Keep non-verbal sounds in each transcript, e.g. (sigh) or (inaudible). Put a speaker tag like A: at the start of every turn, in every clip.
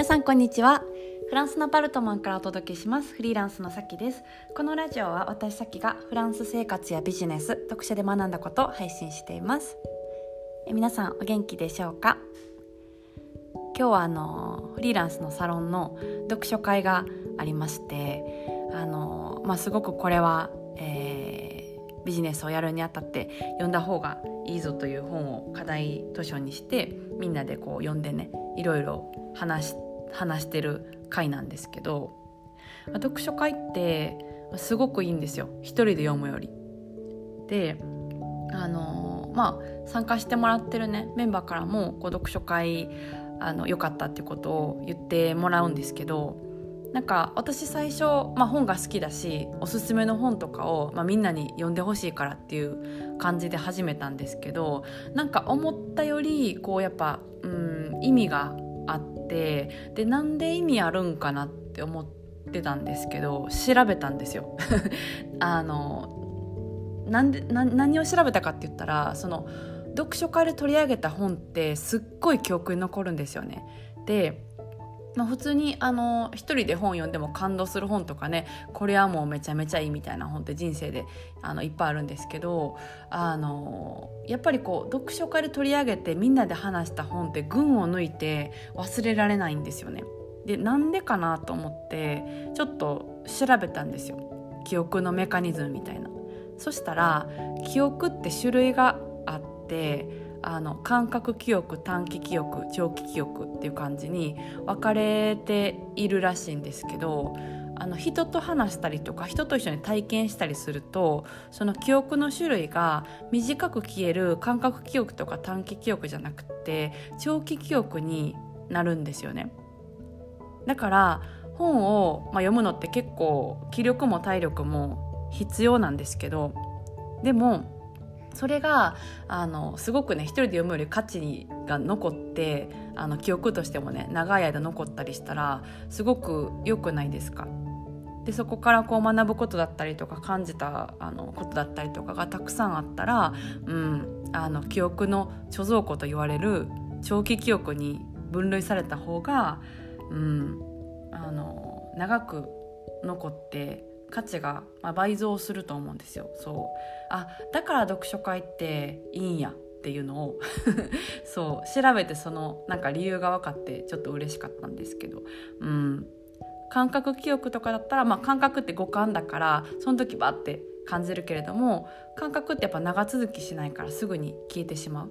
A: 皆さんこんにちは。フランスのパルトマンからお届けします。フリーランスのさきです。このラジオは私さきがフランス生活やビジネス読書で学んだことを配信しています。え皆さんお元気でしょうか？今日はあのフリーランスのサロンの読書会がありましてあの、まあ、すごくこれは、えー、ビジネスをやるにあたって読んだ方がいいぞという本を課題図書にしてみんなでこう読んでねいろいろ話話してる回なんですけど読書会ってすごくいいんですよ一人で読むより。であのまあ参加してもらってるねメンバーからもこう読書会あの良かったってことを言ってもらうんですけどなんか私最初、まあ、本が好きだしおすすめの本とかを、まあ、みんなに読んでほしいからっていう感じで始めたんですけどなんか思ったよりこうやっぱ、うん、意味があってでなんで意味あるんかなって思ってたんですけど調べたんですよ。(laughs) あのなんでな何を調べたかって言ったらその読書会で取り上げた本ってすっごい記憶に残るんですよね。でまあ、普通にあの一人で本読んでも感動する本とかねこれはもうめちゃめちゃいいみたいな本って人生であのいっぱいあるんですけどあのやっぱりこう読書会で取り上げてみんなで話した本って群を抜いて忘れられないんですよね。でなんでかなと思ってちょっと調べたんですよ記憶のメカニズムみたいな。そしたら記憶って種類があってあの感覚記憶短期記憶長期記憶っていう感じに分かれているらしいんですけどあの人と話したりとか人と一緒に体験したりするとその記憶の種類が短く消える感覚記憶とか短期記憶じゃなくて長期記憶になるんですよね。だから本を、まあ、読むのって結構気力も体力も必要なんですけどでもそれがあのすごくね一人で読むより価値が残ってあの記憶としてもね長い間残ったりしたらすごく良くないですか？でそこからこう学ぶことだったりとか感じたあのことだったりとかがたくさんあったら、うん、あの記憶の貯蔵庫と言われる長期記憶に分類された方が、うん、あの長く残って価値が、倍増すると思うんですよそうあだから読書会っていいんやっていうのを (laughs) そう調べてそのなんか理由が分かってちょっと嬉しかったんですけどうん感覚記憶とかだったら、まあ、感覚って五感だからその時バッて感じるけれども感覚ってやっぱ長続きしないからすぐに消えてしまう。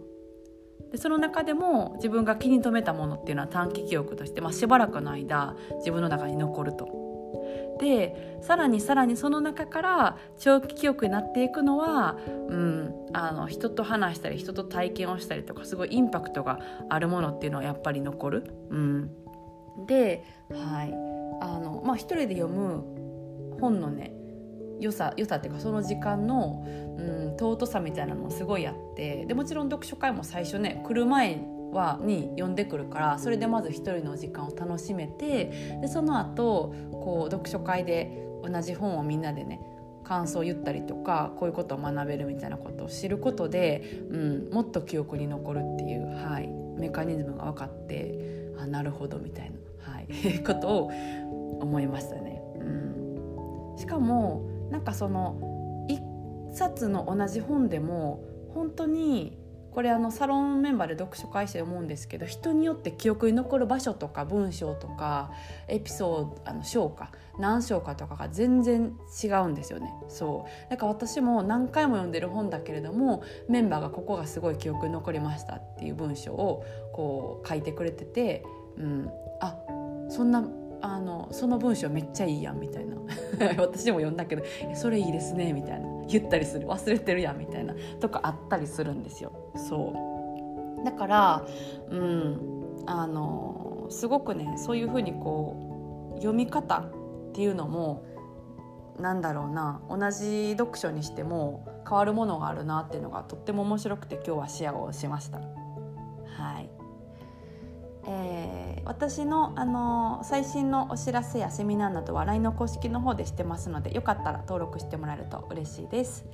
A: でその中でも自分が気に留めたものっていうのは短期記憶として、まあ、しばらくの間自分の中に残ると。でさらにさらにその中から長期記憶になっていくのは、うん、あの人と話したり人と体験をしたりとかすごいインパクトがあるものっていうのはやっぱり残る。うん、で、はいあのまあ、一人で読む本のね良さ良さっていうかその時間の、うん、尊さみたいなのもすごいあってでもちろん読書会も最初ね来る前はに呼んでくるからそれでまず一人の時間を楽しめてでその後こう読書会で同じ本をみんなでね感想を言ったりとかこういうことを学べるみたいなことを知ることで、うん、もっと記憶に残るっていう、はい、メカニズムが分かってあなるほどみたいな、はい、(laughs) ことを思いましたね。うん、しかもなんかその一冊の同じ本でも本当にこれあのサロンメンバーで読書会して思うんですけど人によって記憶に残る場所とか文章とかエピソードあの章か何章かとかが全然違うんですよね。そう。だから私も何回も読んでる本だけれどもメンバーがここがすごい記憶に残りましたっていう文章をこう書いてくれてて、うん、あそんなあのその文章めっちゃいいやんみたいな。(laughs) 私も読んだけどそれいいですねみたいな。言ったりする。忘れてるやんみたいな。とかあったりするんですよ。そう。だからうん。あのすごくねそういうふうにこう読み方っていうのもなんだろうな。同じ読書にしても変わるものがあるなっていうのがとっても面白くて今日はシェアをしました。はい、私の、あの最新のお知らせやセミナーなどは LINE の公式の方でしてますのでよかったら登録してもらえると嬉しいです。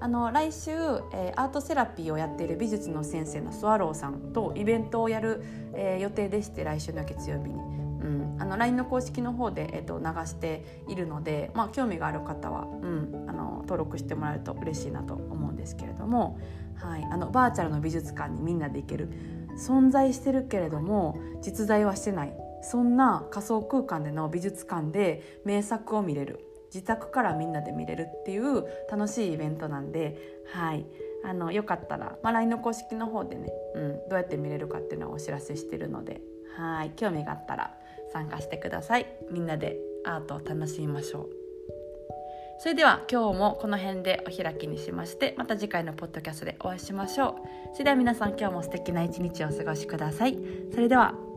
A: あの来週、えー、アートセラピーをやっている美術の先生のスワローさんとイベントをやる、えー、予定でして来週の月曜日に。うん、あの LINE の公式の方で、えっと、流しているので、まあ、興味がある方は、うん、あの登録してもらえると嬉しいなと思うんですけれども、はい、あのバーチャルの美術館にみんなで行ける存在してるけれども実在はしてない。そんな仮想空間での美術館で名作を見れる。自宅からみんなで見れるっていう楽しいイベントなんで、はい、あのよかったら、まあ、LINE の公式の方でね、うん、どうやって見れるかっていうのをお知らせしてるのではい。興味があったら参加してください。みんなでアートを楽しみましょう。それでは今日もこの辺でお開きにしましてまた次回のポッドキャストでお会いしましょう。それでは皆さん今日も素敵な一日をお過ごしください。それでは。